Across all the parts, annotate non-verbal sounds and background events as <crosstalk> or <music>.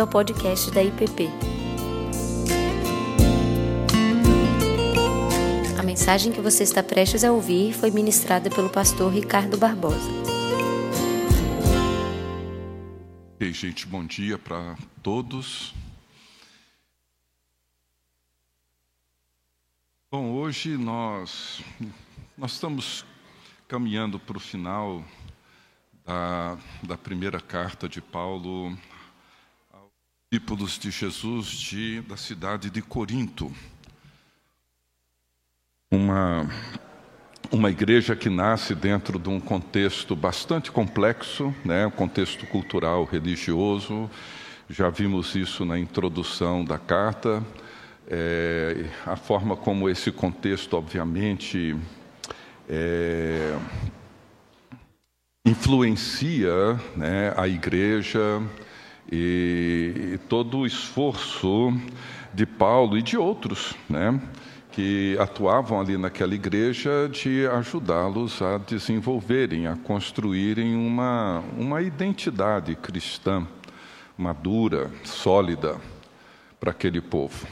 bem-vindo ao podcast da IPP. A mensagem que você está prestes a ouvir foi ministrada pelo pastor Ricardo Barbosa. Ei, gente, bom dia para todos. Bom, hoje nós, nós estamos caminhando para o final da, da primeira carta de Paulo discípulos de Jesus de, da cidade de Corinto. Uma, uma igreja que nasce dentro de um contexto bastante complexo, né? um contexto cultural, religioso. Já vimos isso na introdução da carta. É, a forma como esse contexto, obviamente, é, influencia né, a igreja e, todo o esforço de Paulo e de outros, né, que atuavam ali naquela igreja, de ajudá-los a desenvolverem, a construírem uma, uma identidade cristã madura, sólida para aquele povo.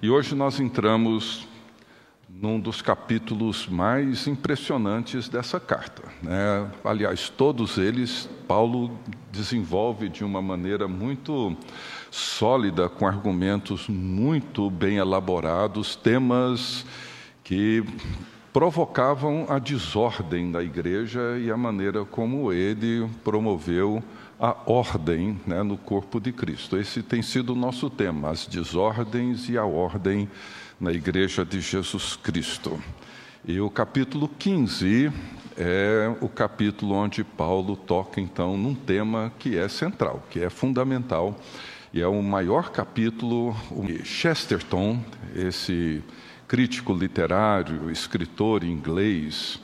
E hoje nós entramos num dos capítulos mais impressionantes dessa carta. Né? Aliás, todos eles, Paulo desenvolve de uma maneira muito sólida, com argumentos muito bem elaborados, temas que provocavam a desordem da igreja e a maneira como ele promoveu a ordem né, no corpo de Cristo. Esse tem sido o nosso tema, as desordens e a ordem na Igreja de Jesus Cristo. E o capítulo 15 é o capítulo onde Paulo toca, então, num tema que é central, que é fundamental, e é o maior capítulo. Chesterton, esse crítico literário, escritor inglês,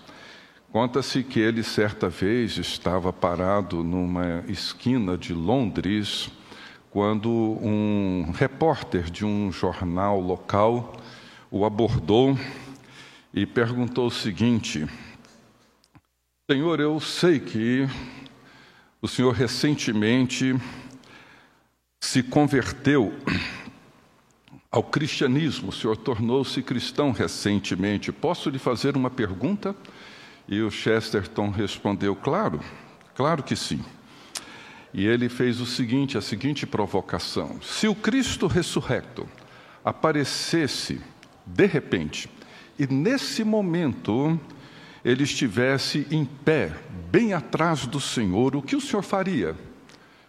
conta-se que ele, certa vez, estava parado numa esquina de Londres, quando um repórter de um jornal local o abordou e perguntou o seguinte: Senhor, eu sei que o senhor recentemente se converteu ao cristianismo, o senhor tornou-se cristão recentemente. Posso lhe fazer uma pergunta? E o Chesterton respondeu: Claro, claro que sim. E ele fez o seguinte, a seguinte provocação: Se o Cristo ressurrecto aparecesse de repente, e nesse momento ele estivesse em pé, bem atrás do Senhor, o que o Senhor faria?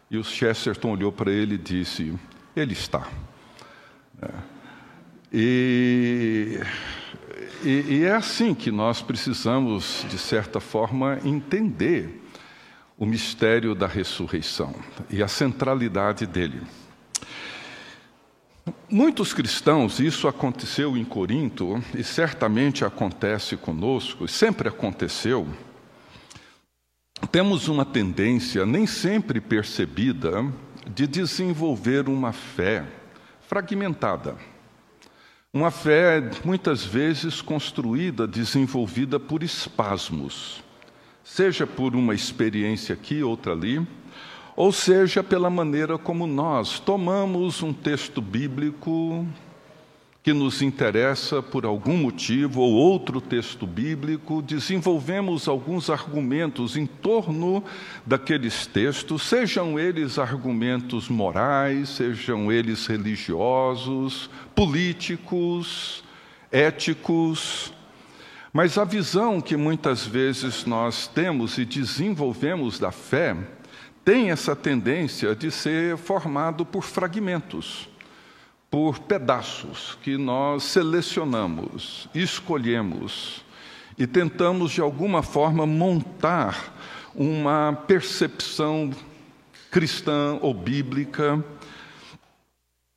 E o Chesterton olhou para ele e disse: Ele está. É. E, e, e é assim que nós precisamos, de certa forma, entender o mistério da ressurreição e a centralidade dele. Muitos cristãos, isso aconteceu em Corinto e certamente acontece conosco, sempre aconteceu. Temos uma tendência, nem sempre percebida, de desenvolver uma fé fragmentada. Uma fé muitas vezes construída, desenvolvida por espasmos, seja por uma experiência aqui, outra ali, ou seja, pela maneira como nós tomamos um texto bíblico que nos interessa por algum motivo, ou outro texto bíblico, desenvolvemos alguns argumentos em torno daqueles textos, sejam eles argumentos morais, sejam eles religiosos, políticos, éticos. Mas a visão que muitas vezes nós temos e desenvolvemos da fé, tem essa tendência de ser formado por fragmentos, por pedaços que nós selecionamos, escolhemos e tentamos de alguma forma montar uma percepção cristã ou bíblica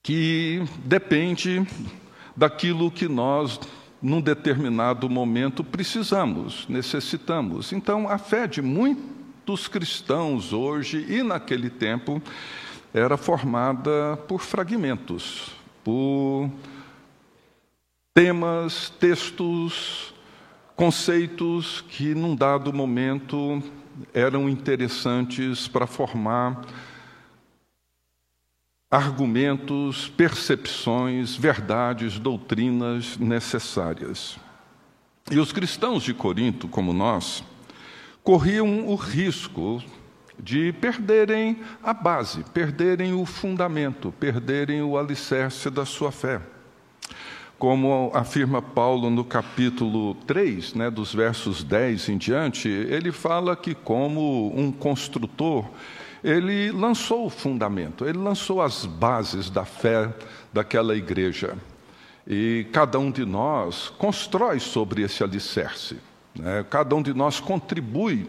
que depende daquilo que nós, num determinado momento, precisamos, necessitamos. Então, a fé de muito dos cristãos hoje e naquele tempo era formada por fragmentos, por temas, textos, conceitos que, num dado momento, eram interessantes para formar argumentos, percepções, verdades, doutrinas necessárias. E os cristãos de Corinto, como nós, corriam o risco de perderem a base, perderem o fundamento, perderem o alicerce da sua fé. Como afirma Paulo no capítulo 3, né, dos versos 10 em diante, ele fala que, como um construtor, ele lançou o fundamento, ele lançou as bases da fé daquela igreja. E cada um de nós constrói sobre esse alicerce. Né? Cada um de nós contribui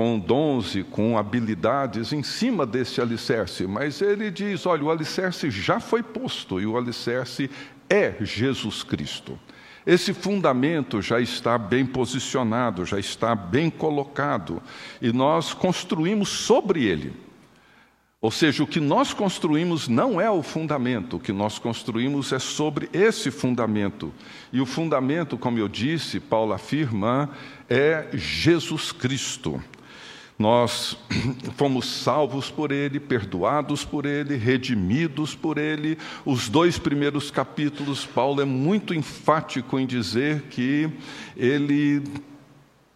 com dons e com habilidades em cima desse alicerce. Mas ele diz: olha, o alicerce já foi posto e o alicerce é Jesus Cristo. Esse fundamento já está bem posicionado, já está bem colocado, e nós construímos sobre ele. Ou seja, o que nós construímos não é o fundamento, o que nós construímos é sobre esse fundamento. E o fundamento, como eu disse, Paulo afirma, é Jesus Cristo. Nós <clears throat> fomos salvos por Ele, perdoados por Ele, redimidos por Ele. Os dois primeiros capítulos, Paulo é muito enfático em dizer que Ele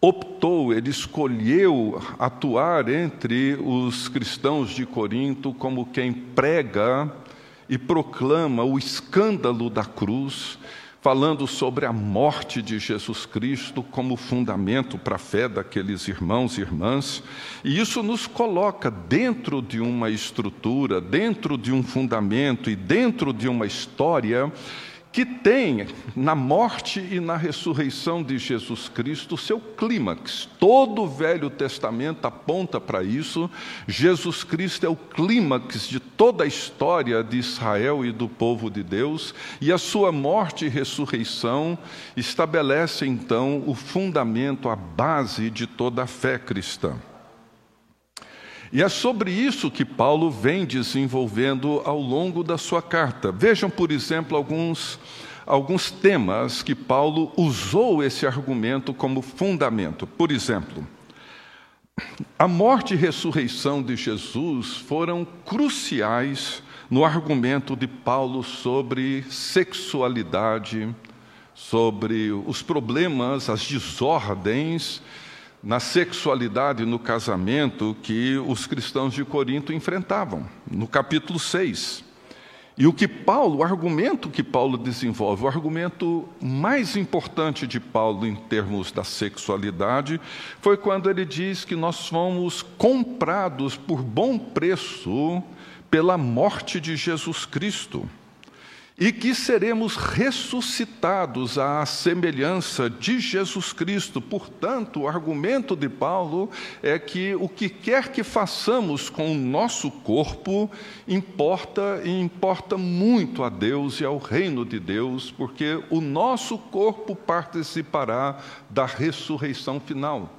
optou, ele escolheu atuar entre os cristãos de Corinto como quem prega e proclama o escândalo da cruz, falando sobre a morte de Jesus Cristo como fundamento para a fé daqueles irmãos e irmãs. E isso nos coloca dentro de uma estrutura, dentro de um fundamento e dentro de uma história que tem na morte e na ressurreição de Jesus Cristo seu clímax. Todo o Velho Testamento aponta para isso. Jesus Cristo é o clímax de toda a história de Israel e do povo de Deus, e a sua morte e ressurreição estabelece então o fundamento, a base de toda a fé cristã. E é sobre isso que Paulo vem desenvolvendo ao longo da sua carta. Vejam, por exemplo, alguns, alguns temas que Paulo usou esse argumento como fundamento. Por exemplo, a morte e ressurreição de Jesus foram cruciais no argumento de Paulo sobre sexualidade, sobre os problemas, as desordens na sexualidade no casamento que os cristãos de Corinto enfrentavam, no capítulo 6. E o que Paulo, o argumento que Paulo desenvolve, o argumento mais importante de Paulo em termos da sexualidade, foi quando ele diz que nós fomos comprados por bom preço pela morte de Jesus Cristo e que seremos ressuscitados à semelhança de Jesus Cristo. Portanto, o argumento de Paulo é que o que quer que façamos com o nosso corpo importa e importa muito a Deus e ao reino de Deus, porque o nosso corpo participará da ressurreição final.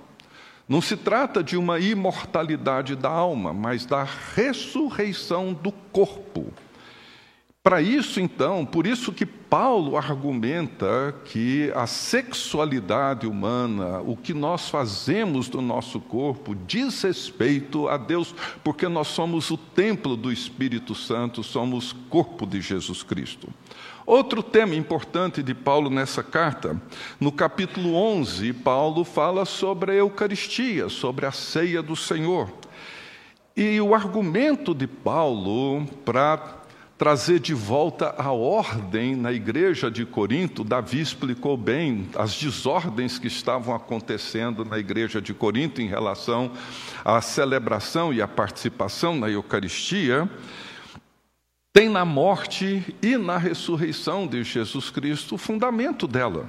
Não se trata de uma imortalidade da alma, mas da ressurreição do corpo. Para isso, então, por isso que Paulo argumenta que a sexualidade humana, o que nós fazemos do nosso corpo, diz respeito a Deus, porque nós somos o templo do Espírito Santo, somos corpo de Jesus Cristo. Outro tema importante de Paulo nessa carta, no capítulo 11, Paulo fala sobre a Eucaristia, sobre a ceia do Senhor. E o argumento de Paulo para trazer de volta a ordem na igreja de Corinto. Davi explicou bem as desordens que estavam acontecendo na igreja de Corinto em relação à celebração e à participação na Eucaristia. Tem na morte e na ressurreição de Jesus Cristo o fundamento dela.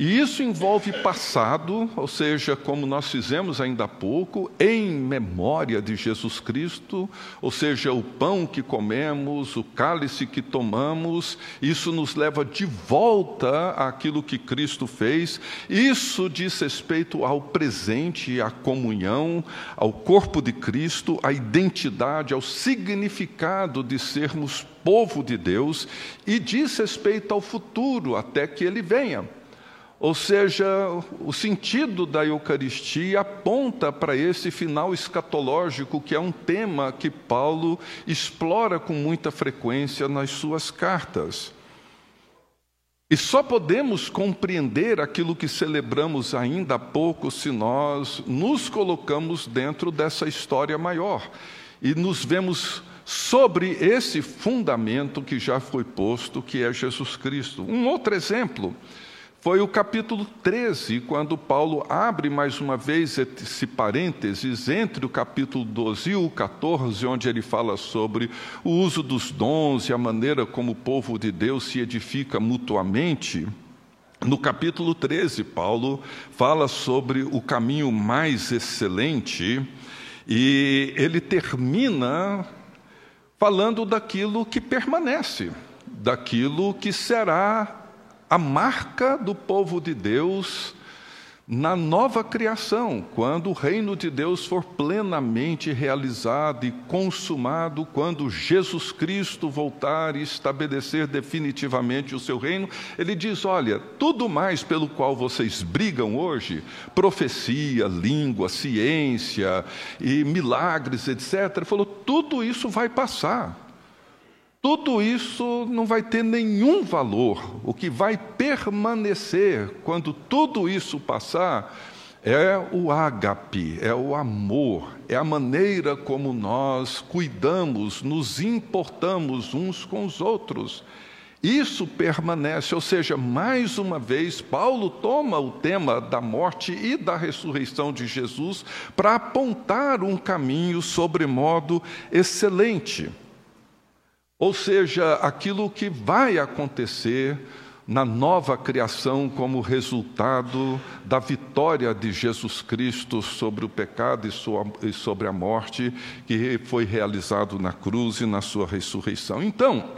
E isso envolve passado, ou seja, como nós fizemos ainda há pouco, em memória de Jesus Cristo, ou seja, o pão que comemos, o cálice que tomamos, isso nos leva de volta àquilo que Cristo fez. Isso diz respeito ao presente, à comunhão, ao corpo de Cristo, à identidade, ao significado de sermos povo de Deus e diz respeito ao futuro, até que ele venha. Ou seja, o sentido da Eucaristia aponta para esse final escatológico, que é um tema que Paulo explora com muita frequência nas suas cartas. E só podemos compreender aquilo que celebramos ainda há pouco se nós nos colocamos dentro dessa história maior e nos vemos sobre esse fundamento que já foi posto, que é Jesus Cristo. Um outro exemplo foi o capítulo 13, quando Paulo abre mais uma vez esse parênteses entre o capítulo 12 e o 14, onde ele fala sobre o uso dos dons e a maneira como o povo de Deus se edifica mutuamente. No capítulo 13, Paulo fala sobre o caminho mais excelente e ele termina falando daquilo que permanece, daquilo que será a marca do povo de Deus na nova criação, quando o reino de Deus for plenamente realizado e consumado, quando Jesus Cristo voltar e estabelecer definitivamente o seu reino, ele diz: Olha, tudo mais pelo qual vocês brigam hoje, profecia, língua, ciência e milagres, etc., ele falou: tudo isso vai passar. Tudo isso não vai ter nenhum valor. O que vai permanecer quando tudo isso passar é o ágape, é o amor, é a maneira como nós cuidamos, nos importamos uns com os outros. Isso permanece, ou seja, mais uma vez, Paulo toma o tema da morte e da ressurreição de Jesus para apontar um caminho sobremodo excelente. Ou seja, aquilo que vai acontecer na nova criação como resultado da vitória de Jesus Cristo sobre o pecado e sobre a morte que foi realizado na cruz e na sua ressurreição. Então,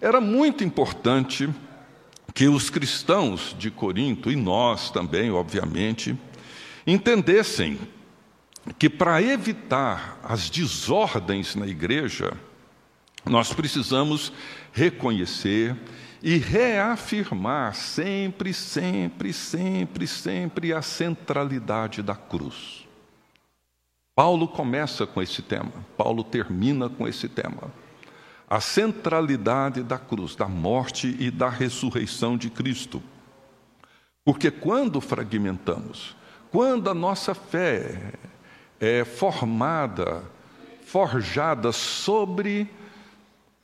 era muito importante que os cristãos de Corinto, e nós também, obviamente, entendessem que para evitar as desordens na igreja, nós precisamos reconhecer e reafirmar sempre, sempre, sempre, sempre a centralidade da cruz. Paulo começa com esse tema, Paulo termina com esse tema. A centralidade da cruz, da morte e da ressurreição de Cristo. Porque quando fragmentamos, quando a nossa fé é formada, forjada sobre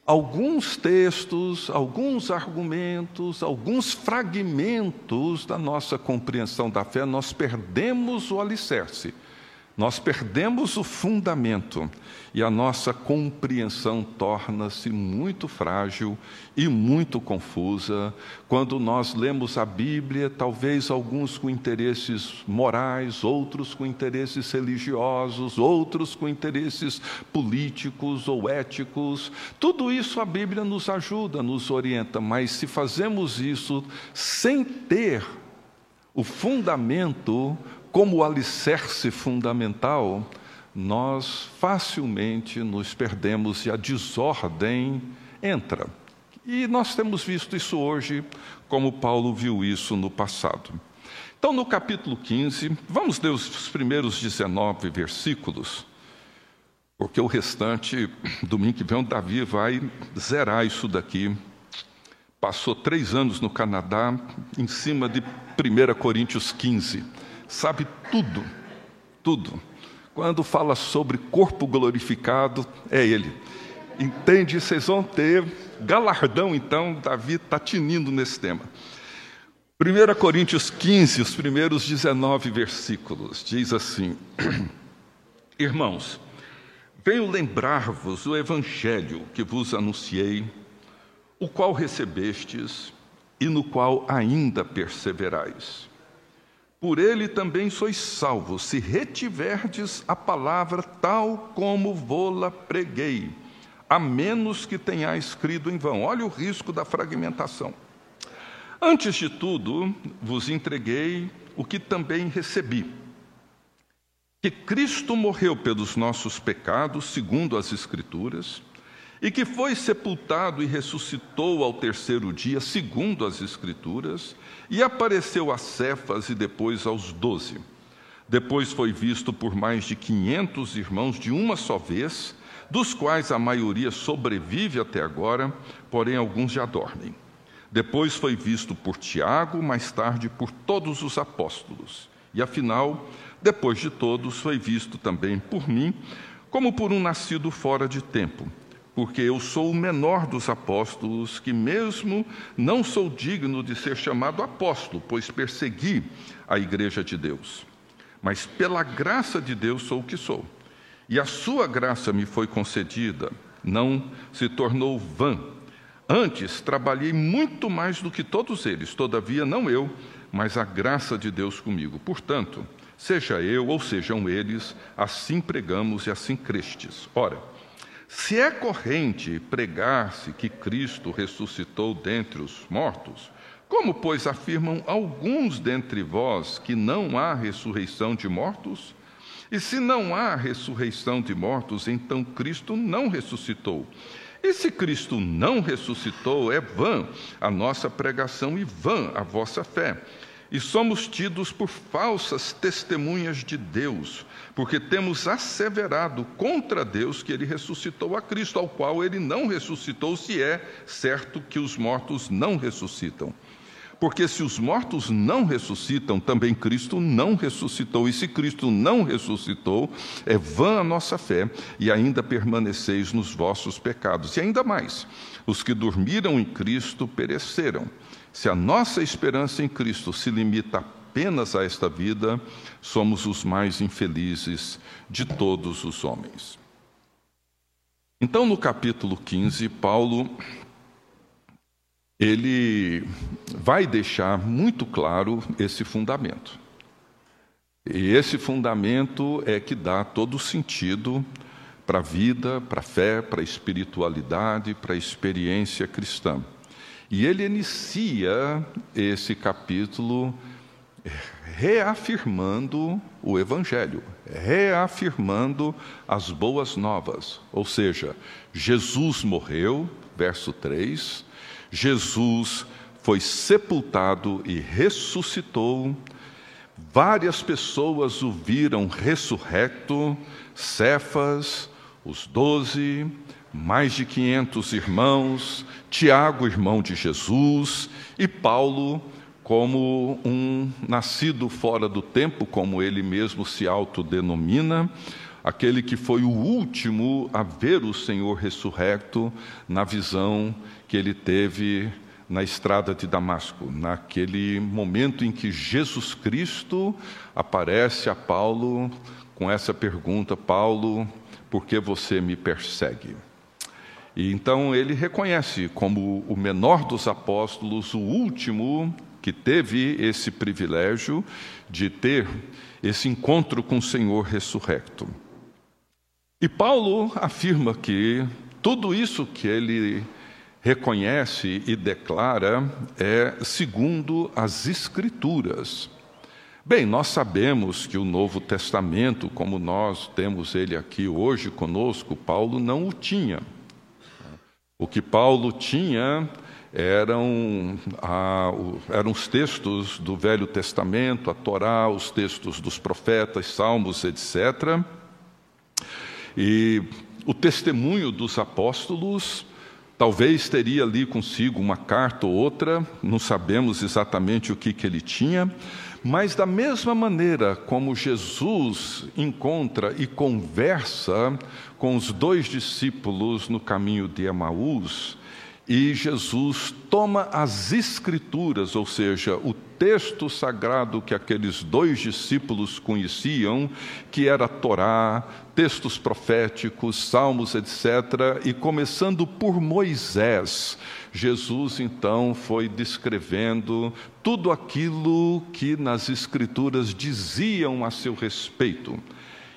alguns textos, alguns argumentos, alguns fragmentos da nossa compreensão da fé, nós perdemos o alicerce. Nós perdemos o fundamento e a nossa compreensão torna-se muito frágil e muito confusa quando nós lemos a Bíblia, talvez alguns com interesses morais, outros com interesses religiosos, outros com interesses políticos ou éticos. Tudo isso a Bíblia nos ajuda, nos orienta, mas se fazemos isso sem ter o fundamento como alicerce fundamental, nós facilmente nos perdemos e a desordem entra. E nós temos visto isso hoje, como Paulo viu isso no passado. Então, no capítulo 15, vamos ler os primeiros 19 versículos, porque o restante, domingo que vem, o Davi vai zerar isso daqui. Passou três anos no Canadá, em cima de 1 Coríntios 15 sabe tudo, tudo. Quando fala sobre corpo glorificado, é Ele. Entende? Vocês vão ter galardão, então, Davi está tinindo nesse tema. 1 Coríntios 15, os primeiros 19 versículos, diz assim: <clears throat> Irmãos, venho lembrar-vos o evangelho que vos anunciei, o qual recebestes e no qual ainda perseverais por ele também sois salvos, se retiverdes a palavra tal como vô-la preguei, a menos que tenhais escrito em vão. Olha o risco da fragmentação. Antes de tudo, vos entreguei o que também recebi: que Cristo morreu pelos nossos pecados, segundo as Escrituras, e que foi sepultado e ressuscitou ao terceiro dia, segundo as Escrituras, e apareceu a Cefas e depois aos doze. Depois foi visto por mais de quinhentos irmãos de uma só vez, dos quais a maioria sobrevive até agora, porém alguns já dormem. Depois foi visto por Tiago, mais tarde por todos os apóstolos. E afinal, depois de todos, foi visto também por mim, como por um nascido fora de tempo porque eu sou o menor dos apóstolos, que mesmo não sou digno de ser chamado apóstolo, pois persegui a igreja de Deus. Mas pela graça de Deus sou o que sou. E a sua graça me foi concedida, não se tornou vã. Antes trabalhei muito mais do que todos eles, todavia não eu, mas a graça de Deus comigo. Portanto, seja eu ou sejam eles, assim pregamos e assim crestes. Ora, se é corrente pregar-se que Cristo ressuscitou dentre os mortos, como, pois, afirmam alguns dentre vós que não há ressurreição de mortos? E se não há ressurreição de mortos, então Cristo não ressuscitou. E se Cristo não ressuscitou, é vã a nossa pregação e vã a vossa fé. E somos tidos por falsas testemunhas de Deus, porque temos asseverado contra Deus que ele ressuscitou a Cristo, ao qual ele não ressuscitou, se é certo que os mortos não ressuscitam. Porque se os mortos não ressuscitam, também Cristo não ressuscitou. E se Cristo não ressuscitou, é vã a nossa fé e ainda permaneceis nos vossos pecados. E ainda mais, os que dormiram em Cristo pereceram. Se a nossa esperança em Cristo se limita apenas a esta vida, somos os mais infelizes de todos os homens. Então, no capítulo 15, Paulo ele vai deixar muito claro esse fundamento. E esse fundamento é que dá todo o sentido para a vida, para a fé, para a espiritualidade, para a experiência cristã. E ele inicia esse capítulo reafirmando o Evangelho, reafirmando as boas novas. Ou seja, Jesus morreu, verso 3, Jesus foi sepultado e ressuscitou. Várias pessoas o viram ressurreto, Cefas, os doze, mais de 500 irmãos, Tiago, irmão de Jesus, e Paulo, como um nascido fora do tempo, como ele mesmo se autodenomina, aquele que foi o último a ver o Senhor ressurrecto na visão que ele teve na estrada de Damasco, naquele momento em que Jesus Cristo aparece a Paulo com essa pergunta: Paulo, por que você me persegue? E então ele reconhece como o menor dos apóstolos, o último que teve esse privilégio de ter esse encontro com o Senhor ressurrecto. E Paulo afirma que tudo isso que ele reconhece e declara é segundo as Escrituras. Bem, nós sabemos que o Novo Testamento, como nós temos ele aqui hoje conosco, Paulo não o tinha. O que Paulo tinha eram, eram os textos do Velho Testamento, a Torá, os textos dos profetas, salmos, etc. E o testemunho dos apóstolos talvez teria ali consigo uma carta ou outra, não sabemos exatamente o que, que ele tinha, mas da mesma maneira como Jesus encontra e conversa com os dois discípulos no caminho de Emaús, e Jesus toma as escrituras, ou seja, o texto sagrado que aqueles dois discípulos conheciam, que era Torá, textos proféticos, salmos, etc., e começando por Moisés, Jesus então foi descrevendo tudo aquilo que nas escrituras diziam a seu respeito.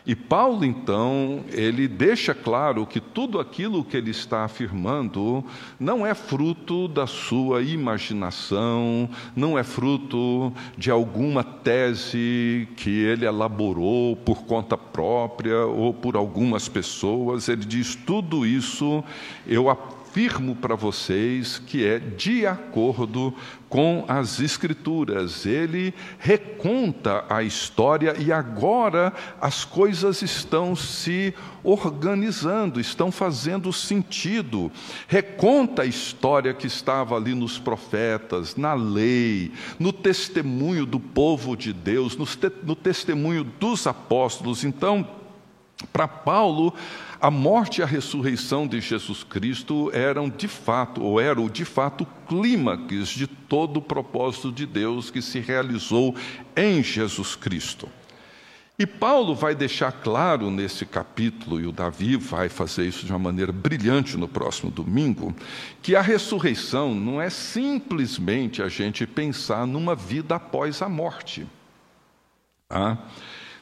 E Paulo, então, ele deixa claro que tudo aquilo que ele está afirmando não é fruto da sua imaginação, não é fruto de alguma tese que ele elaborou por conta própria ou por algumas pessoas. Ele diz: tudo isso eu afirmo para vocês que é de acordo com as Escrituras. Ele reconta a história e agora as coisas estão se organizando, estão fazendo sentido. Reconta a história que estava ali nos profetas, na lei, no testemunho do povo de Deus, no, te no testemunho dos apóstolos. Então, para Paulo, a morte e a ressurreição de Jesus Cristo eram de fato, ou eram de fato, clímax de todo o propósito de Deus que se realizou em Jesus Cristo. E Paulo vai deixar claro nesse capítulo, e o Davi vai fazer isso de uma maneira brilhante no próximo domingo, que a ressurreição não é simplesmente a gente pensar numa vida após a morte. Ah?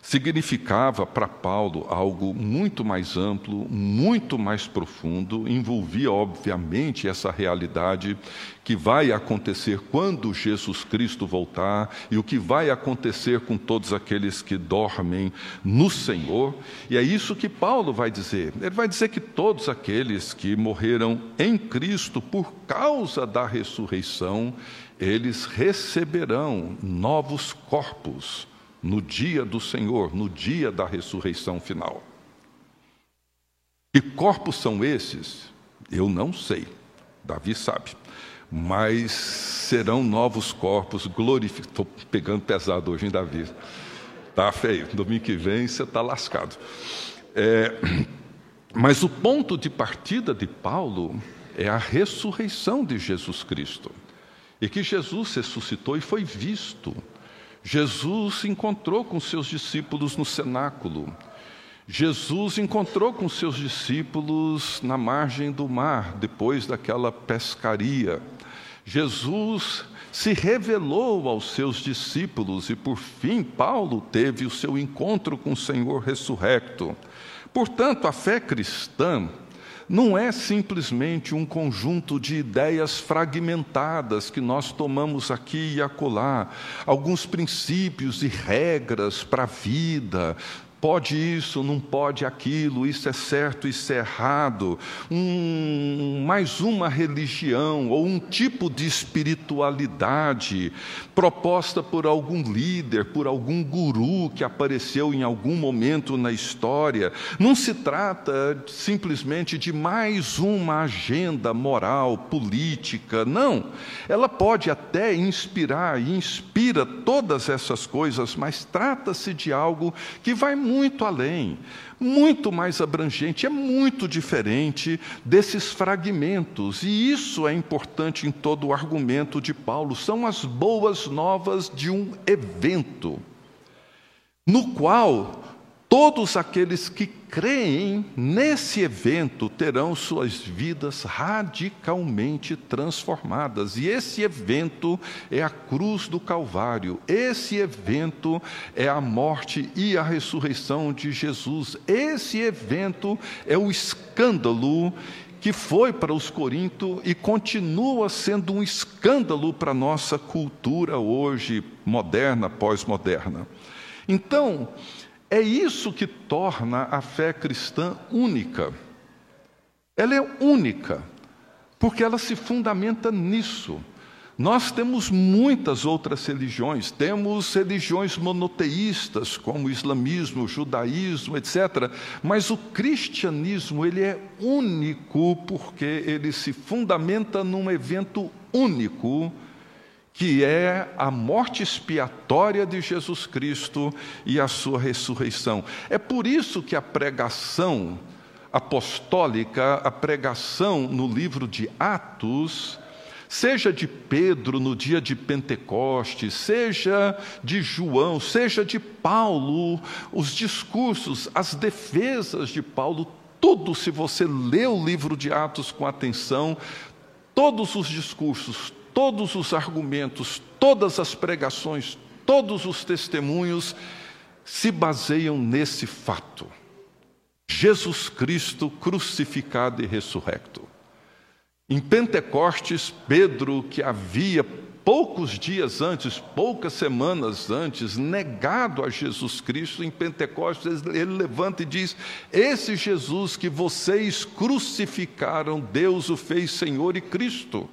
Significava para Paulo algo muito mais amplo, muito mais profundo, envolvia, obviamente, essa realidade que vai acontecer quando Jesus Cristo voltar e o que vai acontecer com todos aqueles que dormem no Senhor. E é isso que Paulo vai dizer. Ele vai dizer que todos aqueles que morreram em Cristo por causa da ressurreição, eles receberão novos corpos no dia do Senhor, no dia da ressurreição final. Que corpos são esses? Eu não sei. Davi sabe. Mas serão novos corpos glorificados. Estou pegando pesado hoje em Davi. Tá feio. Domingo que vem você está lascado. É, mas o ponto de partida de Paulo é a ressurreição de Jesus Cristo. E que Jesus ressuscitou e foi visto Jesus se encontrou com seus discípulos no cenáculo. Jesus encontrou com seus discípulos na margem do mar, depois daquela pescaria. Jesus se revelou aos seus discípulos e, por fim, Paulo teve o seu encontro com o Senhor ressurrecto. Portanto, a fé cristã não é simplesmente um conjunto de ideias fragmentadas que nós tomamos aqui e acolá, alguns princípios e regras para a vida, pode isso, não pode aquilo, isso é certo, isso é errado, um, mais uma religião ou um tipo de espiritualidade proposta por algum líder, por algum guru que apareceu em algum momento na história. Não se trata simplesmente de mais uma agenda moral, política, não. Ela pode até inspirar e inspira todas essas coisas, mas trata-se de algo que vai muito muito além, muito mais abrangente, é muito diferente desses fragmentos. E isso é importante em todo o argumento de Paulo. São as boas novas de um evento, no qual Todos aqueles que creem nesse evento terão suas vidas radicalmente transformadas. E esse evento é a cruz do Calvário. Esse evento é a morte e a ressurreição de Jesus. Esse evento é o escândalo que foi para os Corinto e continua sendo um escândalo para a nossa cultura hoje, moderna, pós-moderna. Então, é isso que torna a fé cristã única. Ela é única, porque ela se fundamenta nisso. Nós temos muitas outras religiões, temos religiões monoteístas, como o islamismo, o judaísmo, etc. Mas o cristianismo, ele é único porque ele se fundamenta num evento único que é a morte expiatória de Jesus Cristo e a sua ressurreição. É por isso que a pregação apostólica, a pregação no livro de Atos, seja de Pedro no dia de Pentecostes, seja de João, seja de Paulo, os discursos, as defesas de Paulo, tudo, se você lê o livro de Atos com atenção, todos os discursos, todos os argumentos, todas as pregações, todos os testemunhos se baseiam nesse fato: Jesus Cristo crucificado e ressurrecto. Em Pentecostes, Pedro, que havia poucos dias antes, poucas semanas antes, negado a Jesus Cristo, em Pentecostes, ele levanta e diz: Esse Jesus que vocês crucificaram, Deus o fez Senhor e Cristo.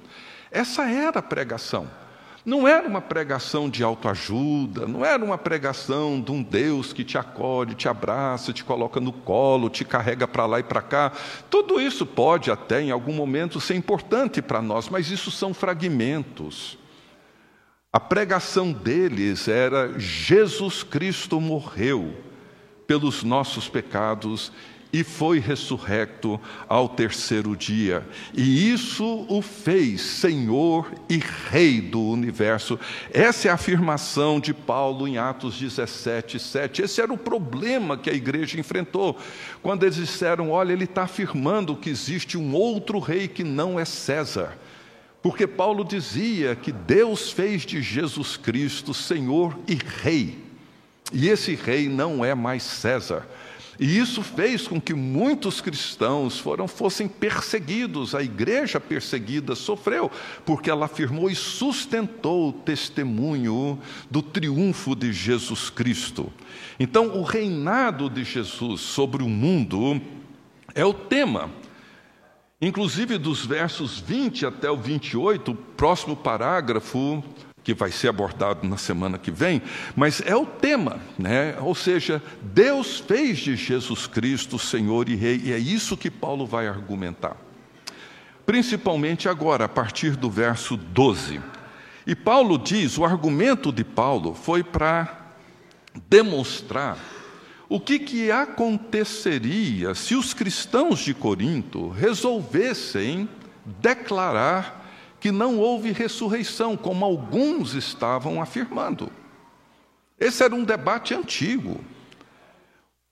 Essa era a pregação. Não era uma pregação de autoajuda, não era uma pregação de um Deus que te acolhe, te abraça, te coloca no colo, te carrega para lá e para cá. Tudo isso pode até em algum momento ser importante para nós, mas isso são fragmentos. A pregação deles era: Jesus Cristo morreu pelos nossos pecados e foi ressurrecto ao terceiro dia. E isso o fez Senhor e Rei do universo. Essa é a afirmação de Paulo em Atos 17, 7. Esse era o problema que a igreja enfrentou. Quando eles disseram: olha, ele está afirmando que existe um outro rei que não é César. Porque Paulo dizia que Deus fez de Jesus Cristo Senhor e Rei. E esse rei não é mais César. E isso fez com que muitos cristãos foram, fossem perseguidos. A igreja perseguida sofreu, porque ela afirmou e sustentou o testemunho do triunfo de Jesus Cristo. Então, o reinado de Jesus sobre o mundo é o tema Inclusive, dos versos 20 até o 28, o próximo parágrafo, que vai ser abordado na semana que vem, mas é o tema, né? ou seja, Deus fez de Jesus Cristo Senhor e Rei, e é isso que Paulo vai argumentar. Principalmente agora, a partir do verso 12. E Paulo diz: o argumento de Paulo foi para demonstrar o que, que aconteceria se os cristãos de Corinto resolvessem declarar que não houve ressurreição, como alguns estavam afirmando? Esse era um debate antigo.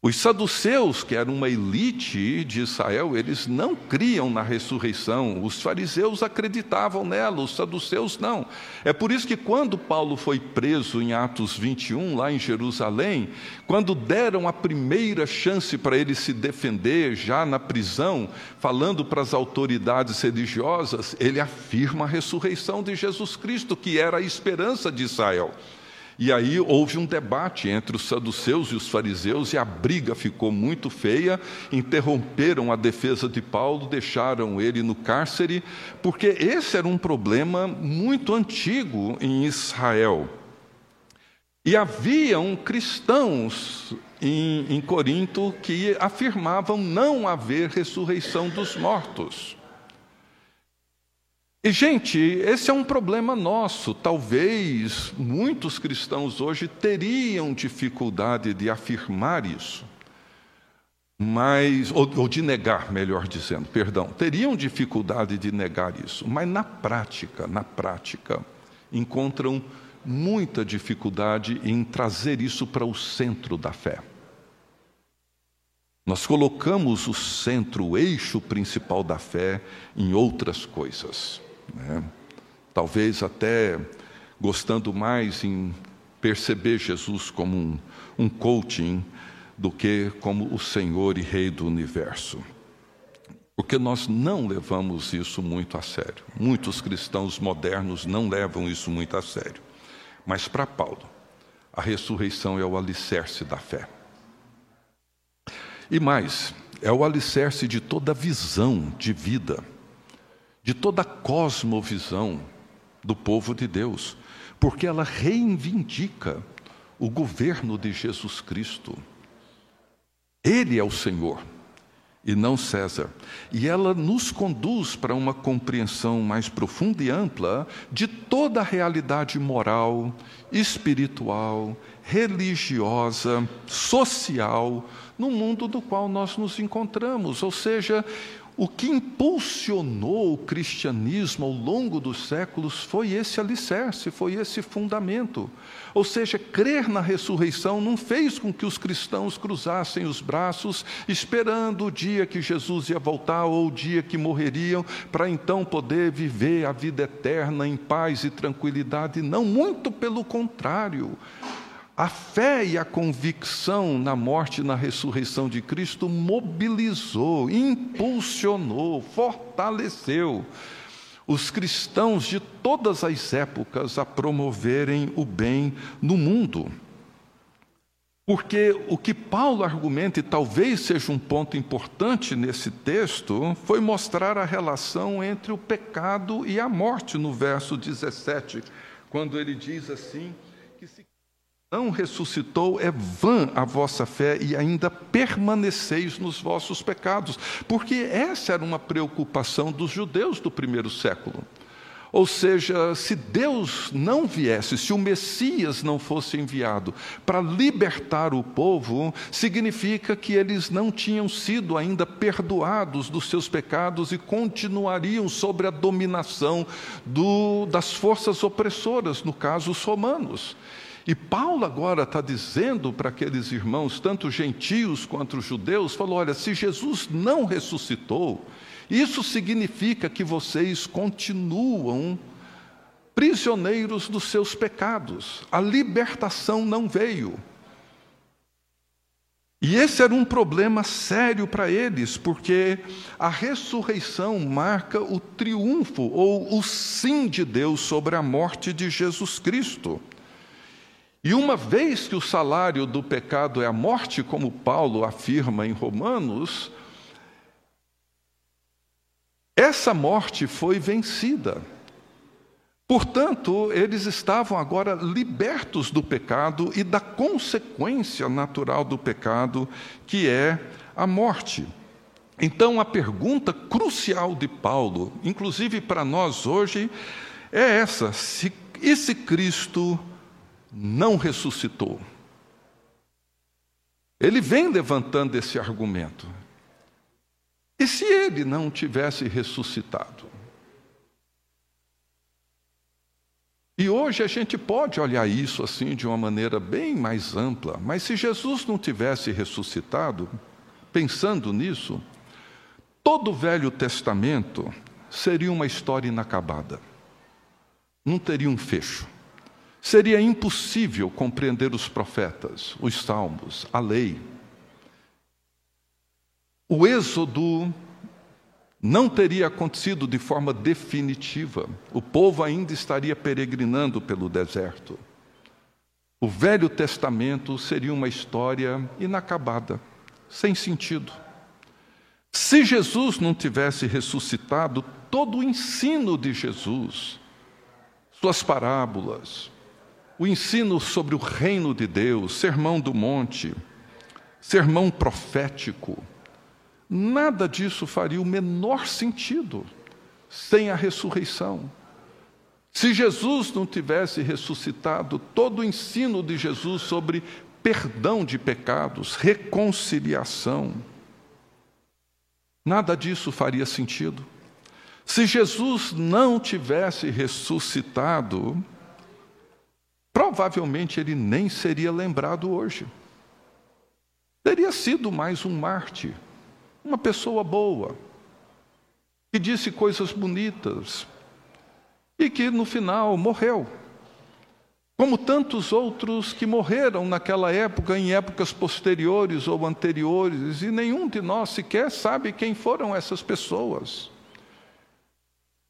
Os saduceus, que eram uma elite de Israel, eles não criam na ressurreição. Os fariseus acreditavam nela, os saduceus não. É por isso que quando Paulo foi preso em Atos 21, lá em Jerusalém, quando deram a primeira chance para ele se defender, já na prisão, falando para as autoridades religiosas, ele afirma a ressurreição de Jesus Cristo, que era a esperança de Israel. E aí houve um debate entre os saduceus e os fariseus, e a briga ficou muito feia. Interromperam a defesa de Paulo, deixaram ele no cárcere, porque esse era um problema muito antigo em Israel. E haviam cristãos em, em Corinto que afirmavam não haver ressurreição dos mortos. E, gente, esse é um problema nosso. Talvez muitos cristãos hoje teriam dificuldade de afirmar isso, mas ou, ou, de negar, melhor dizendo, perdão, teriam dificuldade de negar isso, mas na prática, na prática, encontram muita dificuldade em trazer isso para o centro da fé. Nós colocamos o centro, o eixo principal da fé em outras coisas. Né? Talvez até gostando mais em perceber Jesus como um, um coaching do que como o Senhor e Rei do universo. Porque nós não levamos isso muito a sério. Muitos cristãos modernos não levam isso muito a sério. Mas para Paulo, a ressurreição é o alicerce da fé. E mais, é o alicerce de toda visão de vida de toda a cosmovisão do povo de Deus, porque ela reivindica o governo de Jesus Cristo. Ele é o Senhor e não César. E ela nos conduz para uma compreensão mais profunda e ampla de toda a realidade moral, espiritual, religiosa, social, no mundo do qual nós nos encontramos. Ou seja, o que impulsionou o cristianismo ao longo dos séculos foi esse alicerce, foi esse fundamento. Ou seja, crer na ressurreição não fez com que os cristãos cruzassem os braços esperando o dia que Jesus ia voltar ou o dia que morreriam, para então poder viver a vida eterna em paz e tranquilidade. Não, muito pelo contrário. A fé e a convicção na morte e na ressurreição de Cristo mobilizou, impulsionou, fortaleceu os cristãos de todas as épocas a promoverem o bem no mundo. Porque o que Paulo argumenta, e talvez seja um ponto importante nesse texto, foi mostrar a relação entre o pecado e a morte, no verso 17, quando ele diz assim: não ressuscitou, é vã a vossa fé e ainda permaneceis nos vossos pecados. Porque essa era uma preocupação dos judeus do primeiro século. Ou seja, se Deus não viesse, se o Messias não fosse enviado para libertar o povo, significa que eles não tinham sido ainda perdoados dos seus pecados e continuariam sob a dominação do, das forças opressoras, no caso, os romanos. E Paulo agora está dizendo para aqueles irmãos, tanto gentios quanto judeus, falou: olha, se Jesus não ressuscitou, isso significa que vocês continuam prisioneiros dos seus pecados. A libertação não veio. E esse era um problema sério para eles, porque a ressurreição marca o triunfo ou o sim de Deus sobre a morte de Jesus Cristo. E uma vez que o salário do pecado é a morte, como Paulo afirma em Romanos, essa morte foi vencida. Portanto, eles estavam agora libertos do pecado e da consequência natural do pecado, que é a morte. Então, a pergunta crucial de Paulo, inclusive para nós hoje, é essa: se esse Cristo não ressuscitou. Ele vem levantando esse argumento. E se ele não tivesse ressuscitado? E hoje a gente pode olhar isso assim de uma maneira bem mais ampla, mas se Jesus não tivesse ressuscitado, pensando nisso, todo o Velho Testamento seria uma história inacabada, não teria um fecho. Seria impossível compreender os profetas, os salmos, a lei. O êxodo não teria acontecido de forma definitiva. O povo ainda estaria peregrinando pelo deserto. O Velho Testamento seria uma história inacabada, sem sentido. Se Jesus não tivesse ressuscitado, todo o ensino de Jesus, suas parábolas, o ensino sobre o reino de Deus, sermão do monte, sermão profético, nada disso faria o menor sentido sem a ressurreição. Se Jesus não tivesse ressuscitado, todo o ensino de Jesus sobre perdão de pecados, reconciliação, nada disso faria sentido. Se Jesus não tivesse ressuscitado, provavelmente ele nem seria lembrado hoje. Teria sido mais um Marte, uma pessoa boa, que disse coisas bonitas e que no final morreu. Como tantos outros que morreram naquela época, em épocas posteriores ou anteriores, e nenhum de nós sequer sabe quem foram essas pessoas.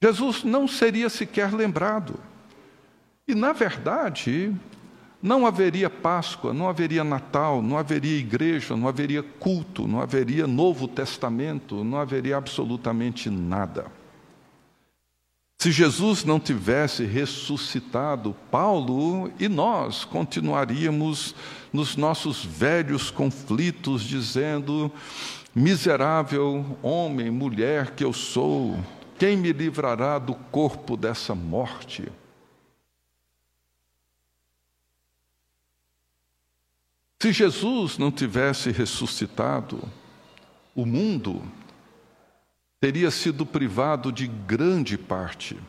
Jesus não seria sequer lembrado. E, na verdade, não haveria Páscoa, não haveria Natal, não haveria igreja, não haveria culto, não haveria Novo Testamento, não haveria absolutamente nada. Se Jesus não tivesse ressuscitado, Paulo e nós continuaríamos nos nossos velhos conflitos, dizendo: miserável homem, mulher que eu sou, quem me livrará do corpo dessa morte? Se Jesus não tivesse ressuscitado, o mundo teria sido privado de grande parte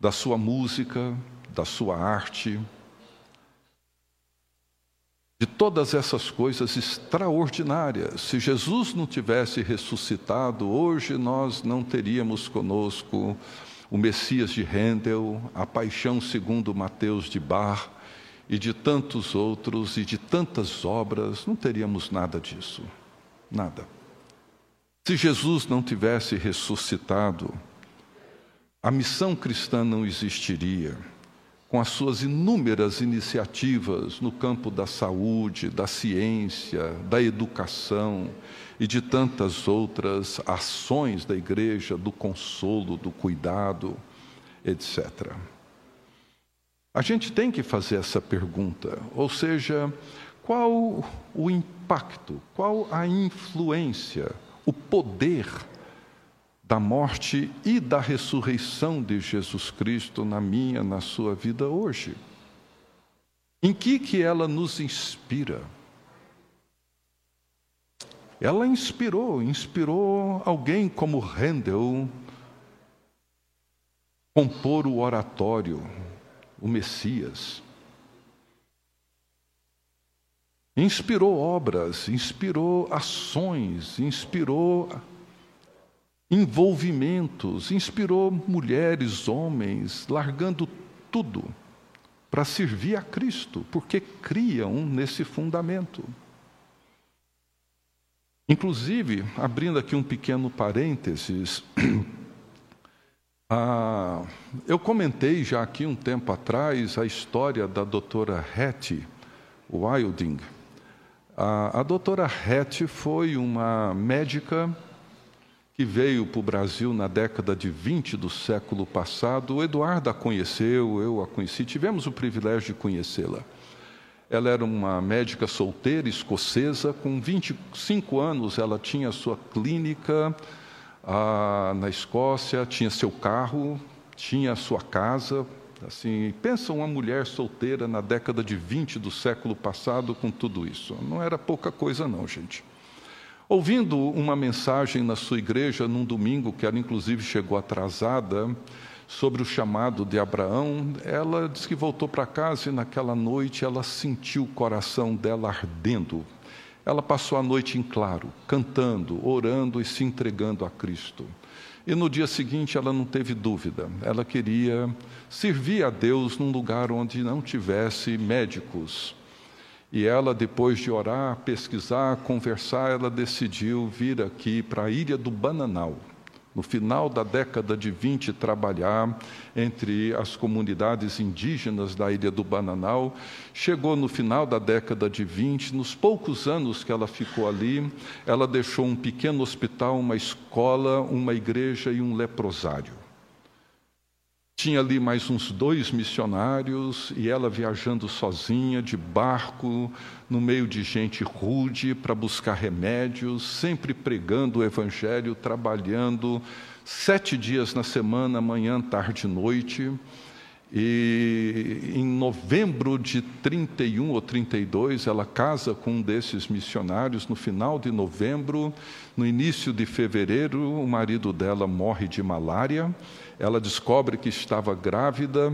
da sua música, da sua arte, de todas essas coisas extraordinárias. Se Jesus não tivesse ressuscitado, hoje nós não teríamos conosco o Messias de Handel, a Paixão segundo Mateus de Bar, e de tantos outros e de tantas obras, não teríamos nada disso. Nada. Se Jesus não tivesse ressuscitado, a missão cristã não existiria, com as suas inúmeras iniciativas no campo da saúde, da ciência, da educação e de tantas outras ações da igreja, do consolo, do cuidado, etc. A gente tem que fazer essa pergunta, ou seja, qual o impacto, qual a influência, o poder da morte e da ressurreição de Jesus Cristo na minha, na sua vida hoje? Em que que ela nos inspira? Ela inspirou, inspirou alguém como Handel compor o oratório o Messias. Inspirou obras, inspirou ações, inspirou envolvimentos, inspirou mulheres, homens, largando tudo para servir a Cristo, porque criam nesse fundamento. Inclusive, abrindo aqui um pequeno parênteses, <clears throat> Ah, eu comentei já aqui um tempo atrás a história da doutora Hattie Wilding. Ah, a doutora Hattie foi uma médica que veio para o Brasil na década de 20 do século passado. O Eduardo a conheceu, eu a conheci, tivemos o privilégio de conhecê-la. Ela era uma médica solteira escocesa, com 25 anos ela tinha sua clínica ah, na Escócia, tinha seu carro, tinha sua casa. Assim, pensa uma mulher solteira na década de 20 do século passado com tudo isso. Não era pouca coisa, não, gente. Ouvindo uma mensagem na sua igreja num domingo, que ela inclusive chegou atrasada, sobre o chamado de Abraão, ela disse que voltou para casa e naquela noite ela sentiu o coração dela ardendo ela passou a noite em claro, cantando, orando e se entregando a Cristo. E no dia seguinte ela não teve dúvida, ela queria servir a Deus num lugar onde não tivesse médicos. E ela, depois de orar, pesquisar, conversar, ela decidiu vir aqui para a ilha do Bananal no final da década de 20, trabalhar entre as comunidades indígenas da Ilha do Bananal. Chegou no final da década de 20, nos poucos anos que ela ficou ali, ela deixou um pequeno hospital, uma escola, uma igreja e um leprosário. Tinha ali mais uns dois missionários e ela viajando sozinha, de barco, no meio de gente rude, para buscar remédios, sempre pregando o Evangelho, trabalhando sete dias na semana, manhã, tarde e noite. E em novembro de 31 ou 32, ela casa com um desses missionários. No final de novembro, no início de fevereiro, o marido dela morre de malária. Ela descobre que estava grávida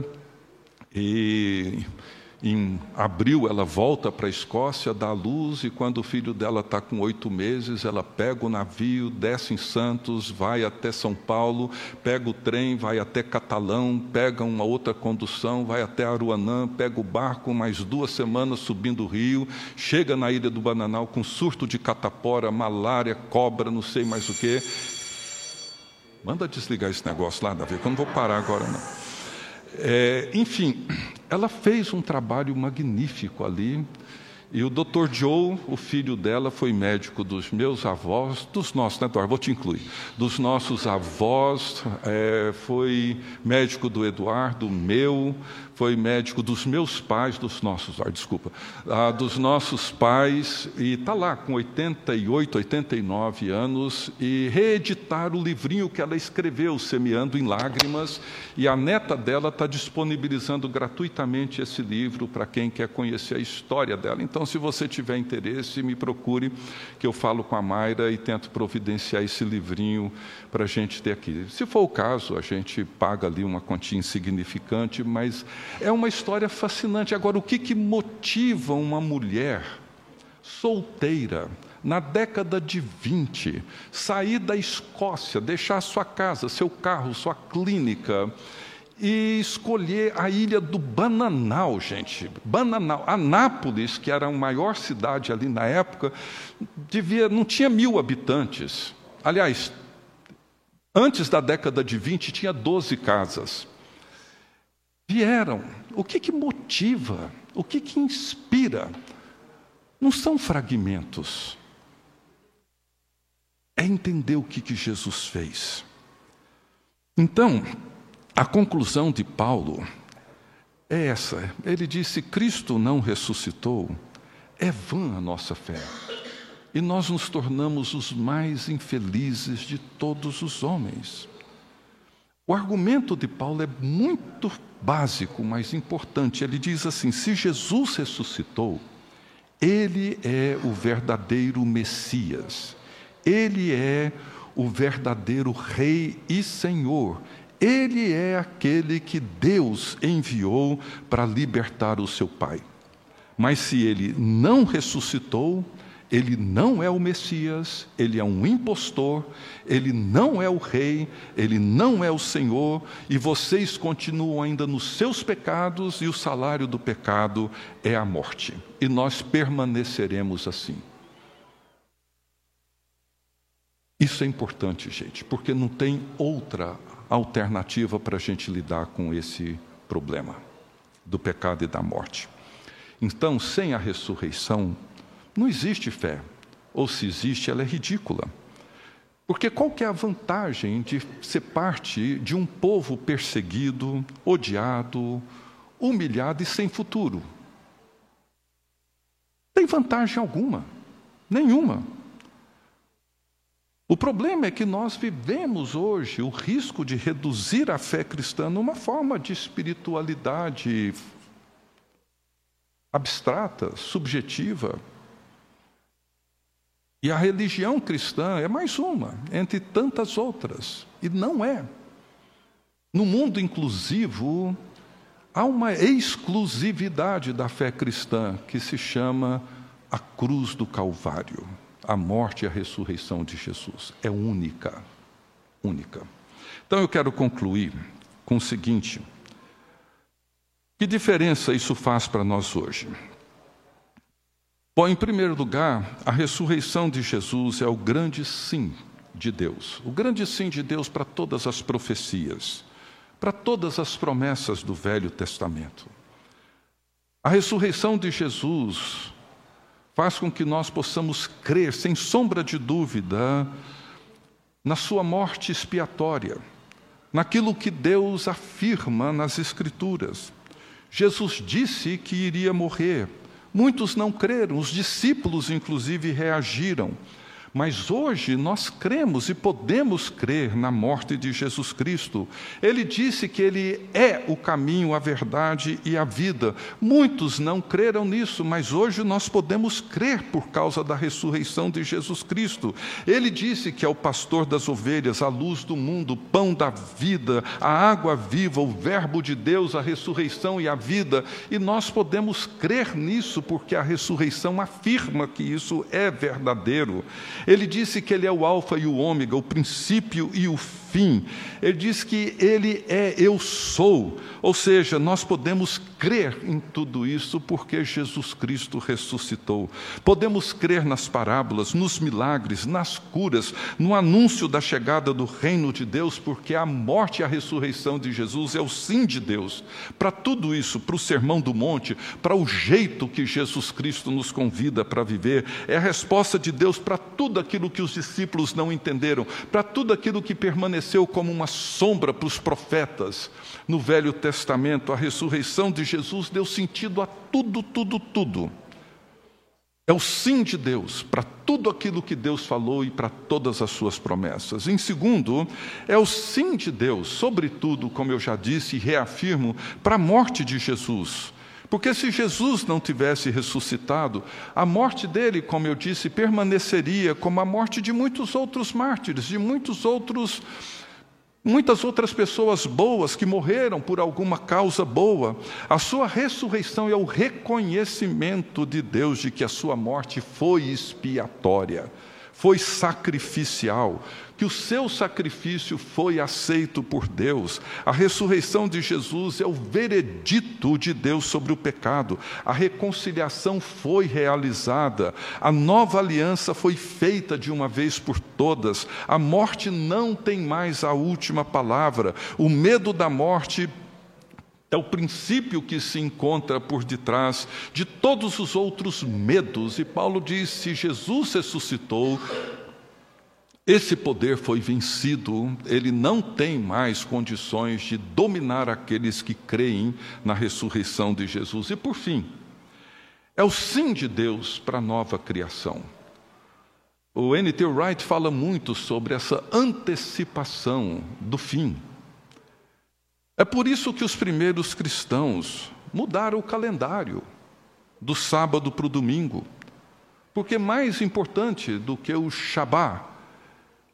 e em abril, ela volta para a Escócia, dá luz, e quando o filho dela está com oito meses, ela pega o navio, desce em Santos, vai até São Paulo, pega o trem, vai até Catalão, pega uma outra condução, vai até Aruanã, pega o barco, mais duas semanas subindo o rio, chega na ilha do Bananal com surto de catapora, malária, cobra, não sei mais o que. Manda desligar esse negócio lá, Davi, que eu não vou parar agora, não. É, enfim, ela fez um trabalho magnífico ali. E o Dr. Joe, o filho dela, foi médico dos meus avós, dos nossos, né, Eduardo? Vou te incluir. Dos nossos avós, é, foi médico do Eduardo, meu, foi médico dos meus pais, dos nossos, ah, desculpa, ah, dos nossos pais, e está lá com 88, 89 anos, e reeditaram o livrinho que ela escreveu, Semeando em Lágrimas, e a neta dela está disponibilizando gratuitamente esse livro para quem quer conhecer a história dela. Então, se você tiver interesse, me procure, que eu falo com a Mayra e tento providenciar esse livrinho para a gente ter aqui. Se for o caso, a gente paga ali uma quantia insignificante, mas é uma história fascinante. Agora, o que, que motiva uma mulher solteira, na década de 20, sair da Escócia, deixar sua casa, seu carro, sua clínica e escolher a ilha do Bananal, gente. Bananal. Anápolis, que era a maior cidade ali na época, devia, não tinha mil habitantes. Aliás, antes da década de 20, tinha 12 casas. Vieram. O que, que motiva? O que, que inspira? Não são fragmentos. É entender o que, que Jesus fez. Então, a conclusão de Paulo é essa. Ele disse: Cristo não ressuscitou, é vã a nossa fé. E nós nos tornamos os mais infelizes de todos os homens. O argumento de Paulo é muito básico, mas importante. Ele diz assim: se Jesus ressuscitou, ele é o verdadeiro Messias, ele é o verdadeiro Rei e Senhor, ele é aquele que Deus enviou para libertar o seu pai. Mas se ele não ressuscitou, ele não é o Messias, ele é um impostor, ele não é o rei, ele não é o Senhor, e vocês continuam ainda nos seus pecados, e o salário do pecado é a morte. E nós permaneceremos assim. Isso é importante, gente, porque não tem outra alternativa para a gente lidar com esse problema do pecado e da morte. Então, sem a ressurreição, não existe fé. Ou se existe, ela é ridícula. Porque qual que é a vantagem de ser parte de um povo perseguido, odiado, humilhado e sem futuro? Tem vantagem alguma? Nenhuma. O problema é que nós vivemos hoje o risco de reduzir a fé cristã numa forma de espiritualidade abstrata, subjetiva. E a religião cristã é mais uma, entre tantas outras. E não é. No mundo inclusivo, há uma exclusividade da fé cristã que se chama a cruz do Calvário a morte e a ressurreição de Jesus. É única. Única. Então eu quero concluir com o seguinte: que diferença isso faz para nós hoje? Bom, em primeiro lugar, a ressurreição de Jesus é o grande sim de Deus. O grande sim de Deus para todas as profecias, para todas as promessas do Velho Testamento. A ressurreição de Jesus faz com que nós possamos crer, sem sombra de dúvida, na Sua morte expiatória, naquilo que Deus afirma nas Escrituras. Jesus disse que iria morrer. Muitos não creram, os discípulos, inclusive, reagiram. Mas hoje nós cremos e podemos crer na morte de Jesus Cristo. Ele disse que ele é o caminho, a verdade e a vida. Muitos não creram nisso, mas hoje nós podemos crer por causa da ressurreição de Jesus Cristo. Ele disse que é o pastor das ovelhas, a luz do mundo, o pão da vida, a água viva, o Verbo de Deus, a ressurreição e a vida. E nós podemos crer nisso porque a ressurreição afirma que isso é verdadeiro. Ele disse que ele é o Alfa e o Ômega, o princípio e o fim. Ele diz que ele é eu sou. Ou seja, nós podemos crer em tudo isso porque Jesus Cristo ressuscitou. Podemos crer nas parábolas, nos milagres, nas curas, no anúncio da chegada do reino de Deus, porque a morte e a ressurreição de Jesus é o sim de Deus. Para tudo isso, para o sermão do monte, para o jeito que Jesus Cristo nos convida para viver, é a resposta de Deus para tudo aquilo que os discípulos não entenderam, para tudo aquilo que permaneceu como uma sombra para os profetas no Velho Testamento. A ressurreição de Jesus deu sentido a tudo, tudo, tudo. É o sim de Deus para tudo aquilo que Deus falou e para todas as suas promessas. Em segundo, é o sim de Deus, sobretudo, como eu já disse e reafirmo, para a morte de Jesus. Porque se Jesus não tivesse ressuscitado, a morte dele, como eu disse, permaneceria como a morte de muitos outros mártires, de muitos outros muitas outras pessoas boas que morreram por alguma causa boa. A sua ressurreição é o reconhecimento de Deus de que a sua morte foi expiatória. Foi sacrificial, que o seu sacrifício foi aceito por Deus. A ressurreição de Jesus é o veredito de Deus sobre o pecado. A reconciliação foi realizada. A nova aliança foi feita de uma vez por todas. A morte não tem mais a última palavra. O medo da morte é o princípio que se encontra por detrás de todos os outros medos. E Paulo diz: se Jesus ressuscitou, esse poder foi vencido, ele não tem mais condições de dominar aqueles que creem na ressurreição de Jesus. E por fim, é o sim de Deus para a nova criação. O N.T. Wright fala muito sobre essa antecipação do fim. É por isso que os primeiros cristãos mudaram o calendário do sábado para o domingo, porque mais importante do que o Shabá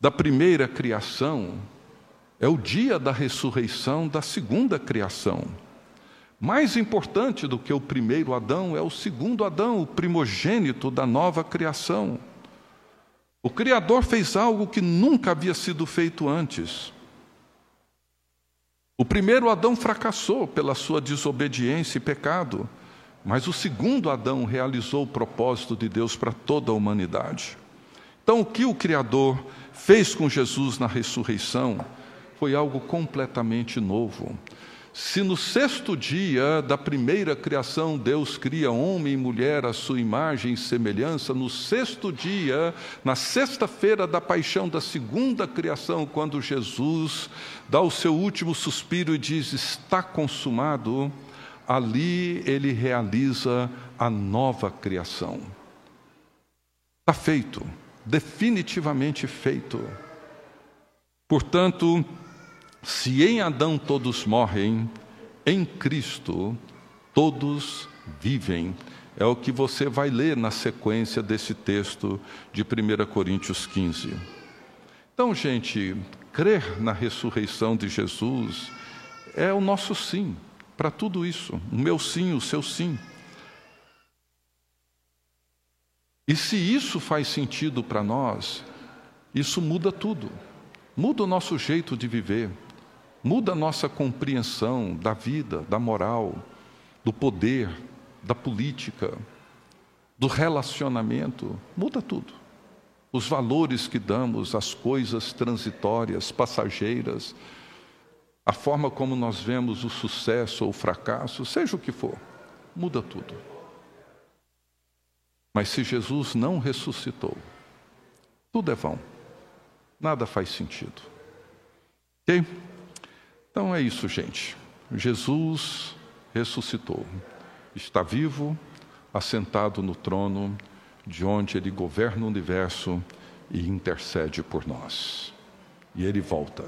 da primeira criação é o dia da ressurreição da segunda criação. Mais importante do que o primeiro Adão é o segundo Adão, o primogênito da nova criação. O Criador fez algo que nunca havia sido feito antes. O primeiro Adão fracassou pela sua desobediência e pecado, mas o segundo Adão realizou o propósito de Deus para toda a humanidade. Então, o que o Criador fez com Jesus na ressurreição foi algo completamente novo. Se no sexto dia da primeira criação Deus cria homem e mulher à sua imagem e semelhança, no sexto dia, na sexta-feira da paixão da segunda criação, quando Jesus dá o seu último suspiro e diz: Está consumado, ali ele realiza a nova criação. Está feito, definitivamente feito. Portanto, se em Adão todos morrem, em Cristo todos vivem. É o que você vai ler na sequência desse texto de 1 Coríntios 15. Então, gente, crer na ressurreição de Jesus é o nosso sim para tudo isso. O meu sim, o seu sim. E se isso faz sentido para nós, isso muda tudo. Muda o nosso jeito de viver muda a nossa compreensão da vida, da moral, do poder, da política, do relacionamento, muda tudo. Os valores que damos às coisas transitórias, passageiras, a forma como nós vemos o sucesso ou o fracasso, seja o que for, muda tudo. Mas se Jesus não ressuscitou, tudo é vão, nada faz sentido. Ok? Então é isso, gente. Jesus ressuscitou, está vivo, assentado no trono, de onde ele governa o universo e intercede por nós. E ele volta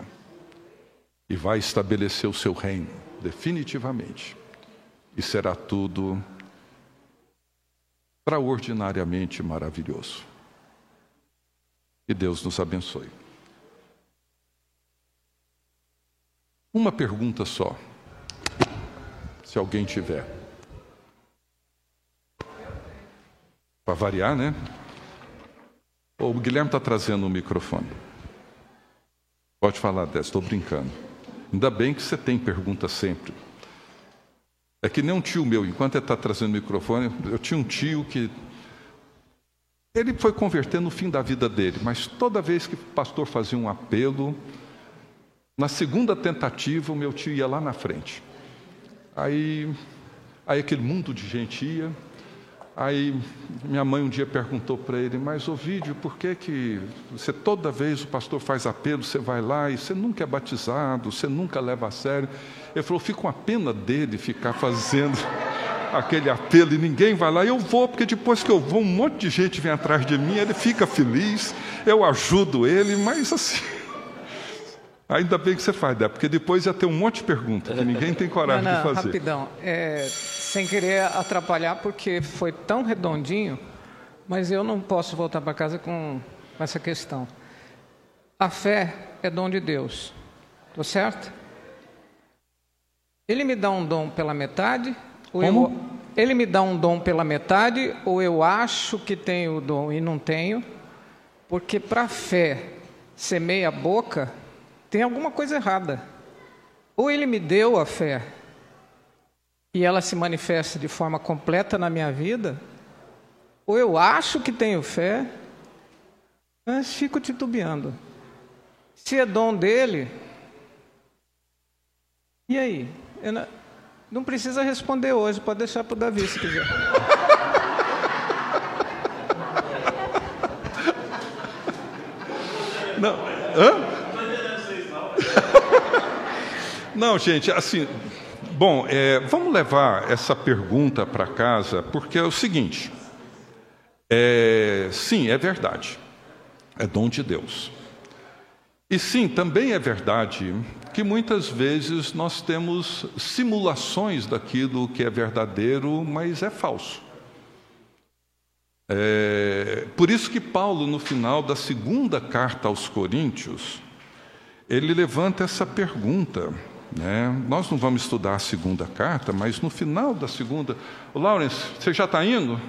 e vai estabelecer o seu reino definitivamente. E será tudo extraordinariamente maravilhoso. Que Deus nos abençoe. Uma pergunta só, se alguém tiver. Para variar, né? o Guilherme está trazendo o microfone. Pode falar dessa, estou brincando. Ainda bem que você tem pergunta sempre. É que nem um tio meu, enquanto ele está trazendo o microfone, eu tinha um tio que. Ele foi converter no fim da vida dele, mas toda vez que o pastor fazia um apelo, na segunda tentativa, o meu tio ia lá na frente. Aí, aí aquele mundo de gente ia. Aí minha mãe um dia perguntou para ele, mas Ovídio, por que que você toda vez o pastor faz apelo, você vai lá e você nunca é batizado, você nunca leva a sério? Ele falou, fico com a pena dele ficar fazendo <laughs> aquele apelo e ninguém vai lá. Eu vou, porque depois que eu vou, um monte de gente vem atrás de mim, ele fica feliz, eu ajudo ele, mas assim... Ainda bem que você faz, Débora, porque depois ia ter um monte de perguntas que ninguém tem coragem não, não, de fazer. Rapidão, é, sem querer atrapalhar, porque foi tão redondinho, mas eu não posso voltar para casa com essa questão. A fé é dom de Deus, tô certo? Ele me dá um dom pela metade, ou eu, ele me dá um dom pela metade, ou eu acho que tenho o dom e não tenho, Porque para a fé ser meia boca, tem alguma coisa errada. Ou ele me deu a fé e ela se manifesta de forma completa na minha vida, ou eu acho que tenho fé, mas fico titubeando. Se é dom dele, e aí? Não, não, precisa responder hoje, pode deixar para o Davi se quiser. Não. Hã? Não, gente, assim, bom, é, vamos levar essa pergunta para casa, porque é o seguinte: é, sim, é verdade, é dom de Deus. E sim, também é verdade que muitas vezes nós temos simulações daquilo que é verdadeiro, mas é falso. É, por isso que Paulo, no final da segunda carta aos Coríntios, ele levanta essa pergunta. Né? Nós não vamos estudar a segunda carta, mas no final da segunda. Ô, Lawrence, você já está indo?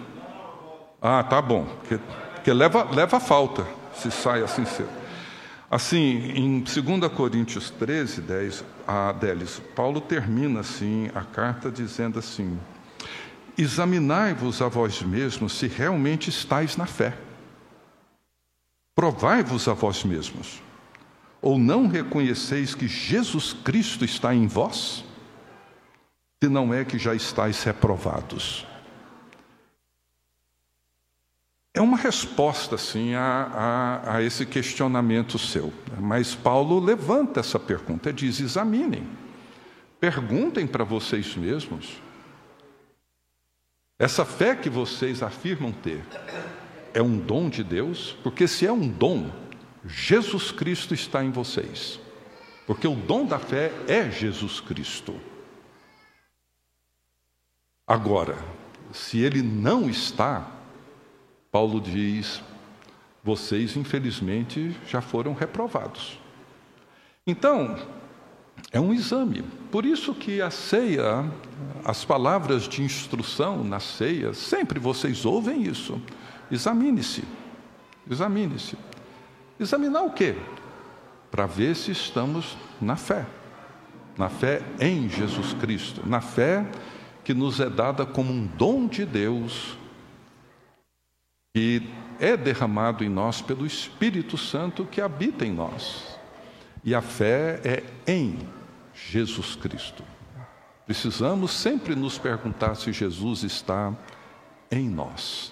Ah, tá bom. Porque, porque leva, leva a falta se sai assim cedo. Assim, em 2 Coríntios 13, 10, a Délis, Paulo termina assim a carta dizendo assim: Examinai-vos a vós mesmos se realmente estáis na fé. Provai-vos a vós mesmos. Ou não reconheceis que Jesus Cristo está em vós? Se não é que já estáis reprovados. É uma resposta, sim, a, a, a esse questionamento seu. Mas Paulo levanta essa pergunta, diz: examinem, perguntem para vocês mesmos essa fé que vocês afirmam ter é um dom de Deus? Porque se é um dom, Jesus Cristo está em vocês. Porque o dom da fé é Jesus Cristo. Agora, se ele não está, Paulo diz: vocês infelizmente já foram reprovados. Então, é um exame. Por isso que a ceia, as palavras de instrução na ceia, sempre vocês ouvem isso. Examine-se. Examine-se. Examinar o quê? Para ver se estamos na fé. Na fé em Jesus Cristo, na fé que nos é dada como um dom de Deus, que é derramado em nós pelo Espírito Santo que habita em nós. E a fé é em Jesus Cristo. Precisamos sempre nos perguntar se Jesus está em nós.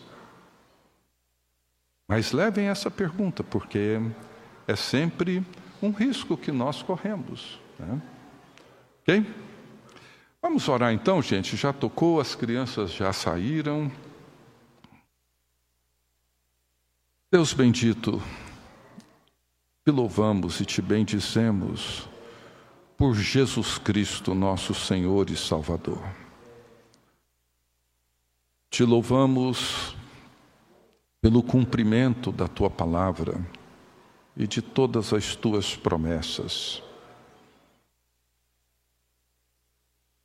Mas levem essa pergunta, porque é sempre um risco que nós corremos. Né? Ok? Vamos orar então, gente. Já tocou, as crianças já saíram. Deus bendito, te louvamos e te bendizemos por Jesus Cristo, nosso Senhor e Salvador. Te louvamos pelo cumprimento da tua palavra e de todas as tuas promessas.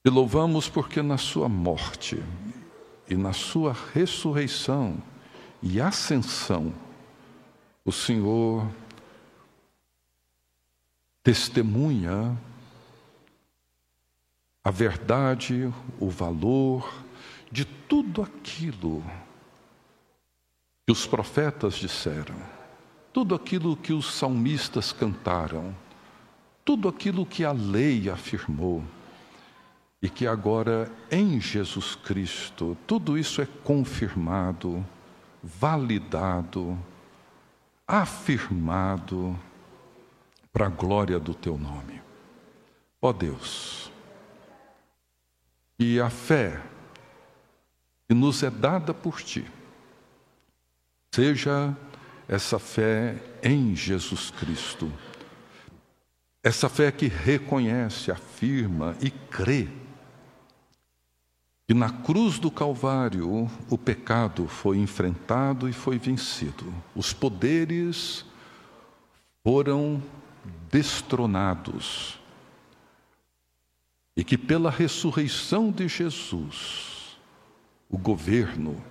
Te louvamos porque na sua morte e na sua ressurreição e ascensão, o Senhor testemunha a verdade, o valor de tudo aquilo que os profetas disseram, tudo aquilo que os salmistas cantaram, tudo aquilo que a lei afirmou, e que agora em Jesus Cristo tudo isso é confirmado, validado, afirmado para a glória do teu nome. Ó Deus, e a fé que nos é dada por ti, seja essa fé em Jesus Cristo, essa fé que reconhece, afirma e crê que na cruz do Calvário o pecado foi enfrentado e foi vencido, os poderes foram destronados. E que pela ressurreição de Jesus, o governo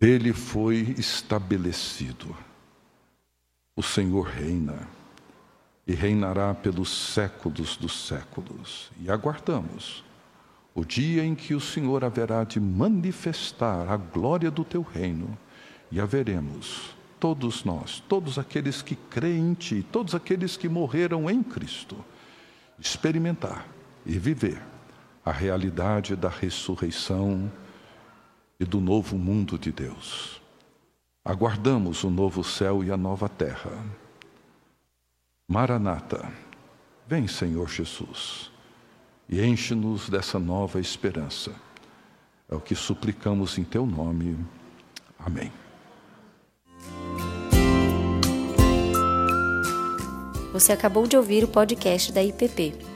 Ele foi estabelecido. O Senhor reina e reinará pelos séculos dos séculos. E aguardamos o dia em que o Senhor haverá de manifestar a glória do teu reino e haveremos todos nós, todos aqueles que creem em ti, todos aqueles que morreram em Cristo, experimentar e viver a realidade da ressurreição e do novo mundo de Deus. Aguardamos o novo céu e a nova terra. Maranata, vem, Senhor Jesus, e enche-nos dessa nova esperança. É o que suplicamos em teu nome. Amém. Você acabou de ouvir o podcast da IPP.